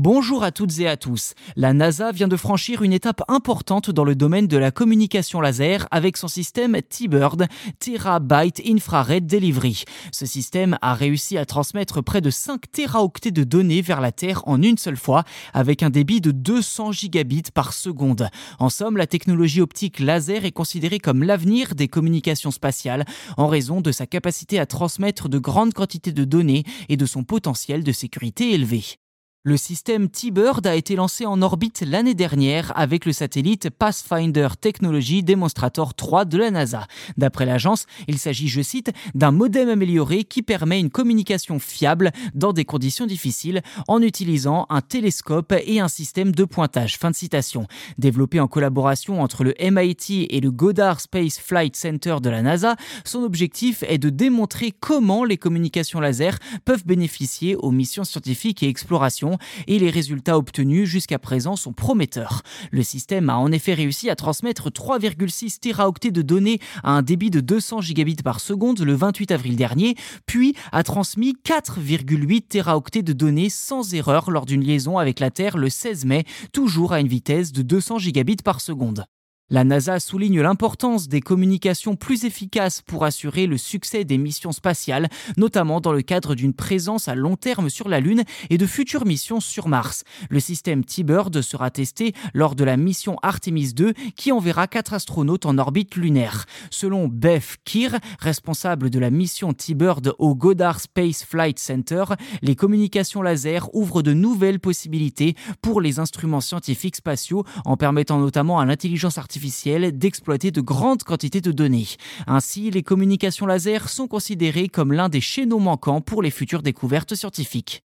Bonjour à toutes et à tous. La NASA vient de franchir une étape importante dans le domaine de la communication laser avec son système T-Bird, Terabyte Infrared Delivery. Ce système a réussi à transmettre près de 5 téraoctets de données vers la Terre en une seule fois avec un débit de 200 gigabits par seconde. En somme, la technologie optique laser est considérée comme l'avenir des communications spatiales en raison de sa capacité à transmettre de grandes quantités de données et de son potentiel de sécurité élevé. Le système T-Bird a été lancé en orbite l'année dernière avec le satellite Pathfinder Technology Demonstrator 3 de la NASA. D'après l'agence, il s'agit, je cite, d'un modem amélioré qui permet une communication fiable dans des conditions difficiles en utilisant un télescope et un système de pointage. Fin de citation. Développé en collaboration entre le MIT et le Goddard Space Flight Center de la NASA, son objectif est de démontrer comment les communications laser peuvent bénéficier aux missions scientifiques et explorations et les résultats obtenus jusqu'à présent sont prometteurs. Le système a en effet réussi à transmettre 3,6 téraoctets de données à un débit de 200 gigabits par seconde le 28 avril dernier, puis a transmis 4,8 téraoctets de données sans erreur lors d'une liaison avec la Terre le 16 mai, toujours à une vitesse de 200 gigabits par seconde. La NASA souligne l'importance des communications plus efficaces pour assurer le succès des missions spatiales, notamment dans le cadre d'une présence à long terme sur la Lune et de futures missions sur Mars. Le système T-Bird sera testé lors de la mission Artemis 2 qui enverra quatre astronautes en orbite lunaire. Selon Beth Keir, responsable de la mission T-Bird au Goddard Space Flight Center, les communications laser ouvrent de nouvelles possibilités pour les instruments scientifiques spatiaux en permettant notamment à l'intelligence d'exploiter de grandes quantités de données. Ainsi, les communications laser sont considérées comme l'un des chaînons manquants pour les futures découvertes scientifiques.